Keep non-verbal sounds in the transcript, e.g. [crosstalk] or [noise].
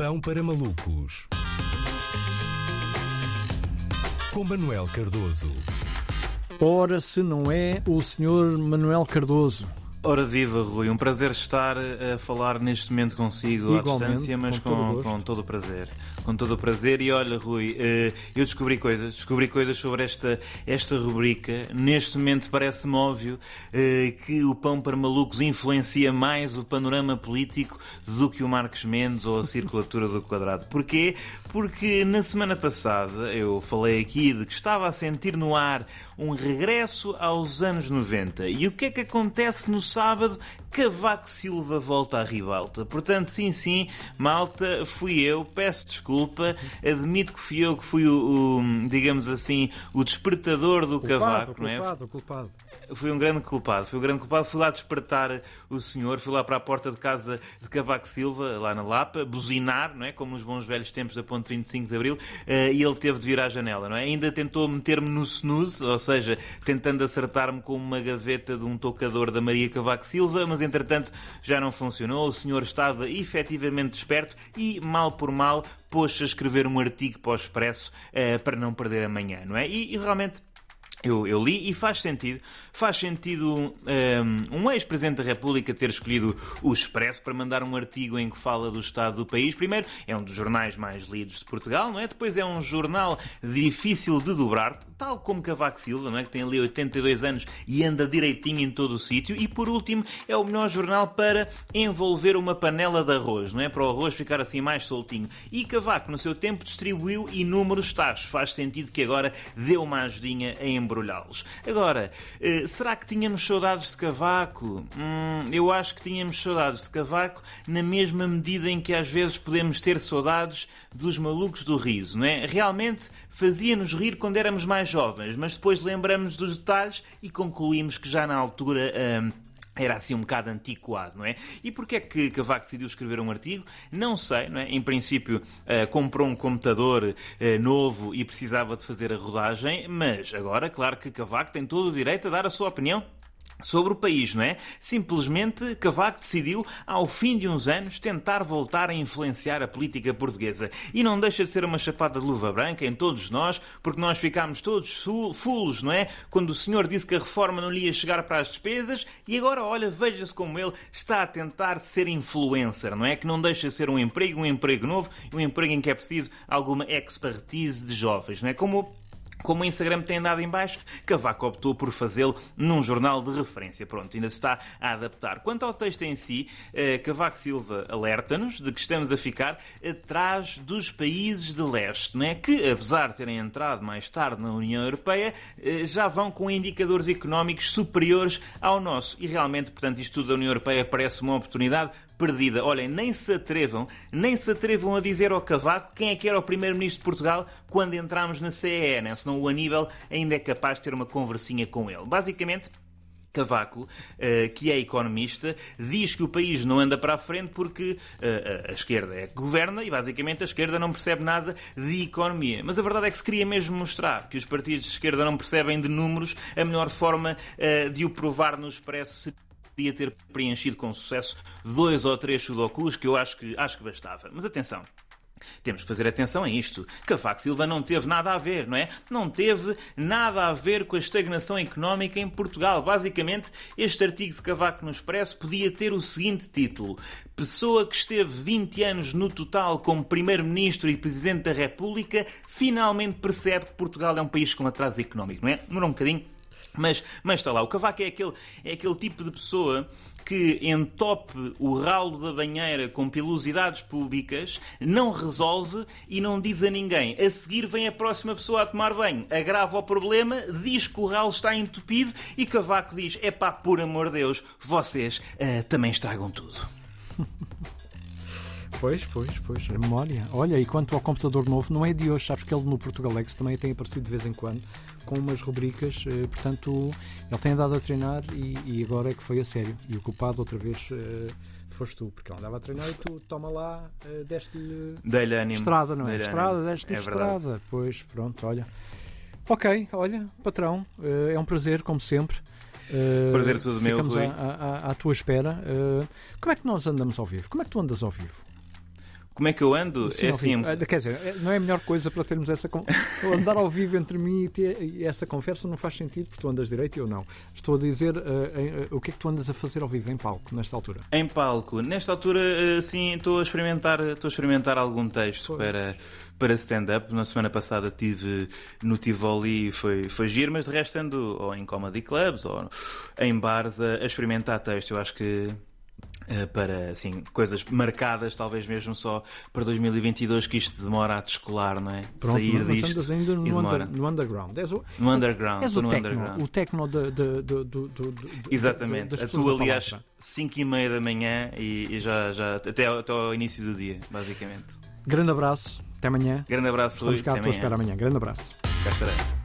Pão para malucos. Com Manuel Cardoso. Ora, se não é o senhor Manuel Cardoso. Ora viva, Rui, um prazer estar a falar neste momento consigo à Igualmente, distância, mas com com todo o prazer. Com todo o prazer. E olha, Rui, eh, eu descobri coisas, descobri coisas sobre esta, esta rubrica. Neste momento parece-me óbvio eh, que o Pão para Malucos influencia mais o panorama político do que o Marcos Mendes ou a circulatura do quadrado. Porquê? Porque na semana passada eu falei aqui de que estava a sentir no ar um regresso aos anos 90. E o que é que acontece no sábado? Cavaco Silva volta à ribalta. Portanto, sim, sim, malta, fui eu, peço desculpa, admito que fui eu que fui o, o, digamos assim, o despertador do Cavaco, não é? culpado, culpado. Fui um grande culpado, fui um grande culpado. Fui lá despertar o senhor, fui lá para a porta de casa de Cavaco Silva, lá na Lapa, buzinar, não é? Como nos bons velhos tempos da Ponte 25 de Abril, eh, e ele teve de vir à janela, não é? Ainda tentou meter-me no snooze, ou seja, tentando acertar-me com uma gaveta de um tocador da Maria Cavaco Silva, mas entretanto já não funcionou. O senhor estava efetivamente desperto e, mal por mal, pôs-se a escrever um artigo para o Expresso eh, para não perder amanhã, não é? E, e realmente. Eu, eu li e faz sentido. Faz sentido um, um ex-presidente da República ter escolhido o Expresso para mandar um artigo em que fala do estado do país. Primeiro, é um dos jornais mais lidos de Portugal, não é? Depois é um jornal difícil de dobrar, tal como Cavaco Silva, não é? Que tem ali 82 anos e anda direitinho em todo o sítio. E por último, é o melhor jornal para envolver uma panela de arroz, não é? Para o arroz ficar assim mais soltinho. E Cavaco, no seu tempo, distribuiu inúmeros tachos. Faz sentido que agora dê uma ajudinha a embrulhá-los. Agora, eh, será que tínhamos saudades de Cavaco? Hum, eu acho que tínhamos saudades de Cavaco na mesma medida em que às vezes podemos ter saudades dos malucos do riso, não é? Realmente fazia-nos rir quando éramos mais jovens, mas depois lembramos dos detalhes e concluímos que já na altura. hum, era assim um bocado antiquado, não é? E porquê é que Cavaco decidiu escrever um artigo? Não sei, não é? Em princípio eh, comprou um computador eh, novo e precisava de fazer a rodagem, mas agora, claro que Cavaco tem todo o direito a dar a sua opinião sobre o país, não é? Simplesmente Cavaco decidiu, ao fim de uns anos, tentar voltar a influenciar a política portuguesa. E não deixa de ser uma chapada de luva branca em todos nós, porque nós ficámos todos fulos, não é? Quando o senhor disse que a reforma não lhe ia chegar para as despesas, e agora, olha, veja-se como ele está a tentar ser influencer, não é? Que não deixa de ser um emprego, um emprego novo, um emprego em que é preciso alguma expertise de jovens, não é? Como como o Instagram tem andado em baixo, Cavaco optou por fazê-lo num jornal de referência. Pronto, ainda se está a adaptar. Quanto ao texto em si, eh, Cavaco Silva alerta-nos de que estamos a ficar atrás dos países de leste, não é? que, apesar de terem entrado mais tarde na União Europeia, eh, já vão com indicadores económicos superiores ao nosso. E realmente, portanto, isto tudo da União Europeia parece uma oportunidade perdida. Olhem, nem se atrevam, nem se atrevam a dizer ao Cavaco quem é que era o primeiro-ministro de Portugal quando entramos na CEE, né? senão o Aníbal ainda é capaz de ter uma conversinha com ele. Basicamente, Cavaco, eh, que é economista, diz que o país não anda para a frente porque eh, a esquerda é que governa e basicamente a esquerda não percebe nada de economia. Mas a verdade é que se queria mesmo mostrar que os partidos de esquerda não percebem de números, a melhor forma eh, de o provar no expresso seria ter preenchido com sucesso dois ou três sudokus que eu acho que, acho que bastava. Mas atenção. Temos que fazer atenção a isto. Cavaco Silva não teve nada a ver, não é? Não teve nada a ver com a estagnação económica em Portugal. Basicamente, este artigo de Cavaco no Expresso podia ter o seguinte título: Pessoa que esteve 20 anos no total como Primeiro-Ministro e Presidente da República finalmente percebe que Portugal é um país com atraso económico, não é? Demorou um bocadinho. Mas, mas está lá, o Cavaco é aquele, é aquele tipo de pessoa que entope o ralo da banheira com pilosidades públicas, não resolve e não diz a ninguém. A seguir vem a próxima pessoa a tomar banho, agrava o problema, diz que o ralo está entupido e Cavaco diz: é pá, por amor de Deus, vocês ah, também estragam tudo. [laughs] Pois, pois, pois, a memória. Olha, e quanto ao computador novo, não é de hoje, sabes que ele no Portugalex também tem aparecido de vez em quando com umas rubricas, eh, portanto, ele tem andado a treinar e, e agora é que foi a sério. E o culpado outra vez eh, foste tu, porque ele andava a treinar e tu, toma lá, eh, deste-lhe estrada, não é? Dei-lhe Estrada, deste É verdade. estrada. Pois, pronto, olha. Ok, olha, patrão, eh, é um prazer, como sempre. Eh, Prazer todo meu, Rui. à, à- à tua espera. Eh, como é que nós andamos ao vivo? Como é que tu andas ao vivo? Como é que eu ando? Sim, é assim. Ah, Quer dizer, é- não é a melhor coisa para termos essa. con- [laughs] Andar ao vivo entre mim e, ter, e essa conversa não faz sentido porque tu andas direito e eu não. Estou a dizer em- ah, o que é que tu andas a fazer ao vivo em palco nesta altura. Em palco, nesta altura, sim, estou a experimentar, estou a experimentar algum texto Pois. para, para stand-up. Na semana passada tive no Tivoli e foi, foi giro, mas de resto ando ou em comedy clubs ou em bares a, a experimentar texto. Eu acho que para assim, coisas marcadas, talvez mesmo só para 2022, que isto demora a descolar, não é? Pronto, Sair disto. ainda e no, under- no underground. És o, No underground, és o no techno, underground. o techno de, de, de, de, Exatamente. a da aliás, palavra. 5 e meia da manhã e, e já, já até, ao- até ao início do dia, basicamente. Grande abraço, até amanhã. Grande abraço, Estamos Rui. cá à tua espera amanhã. Grande abraço. Cá estarei.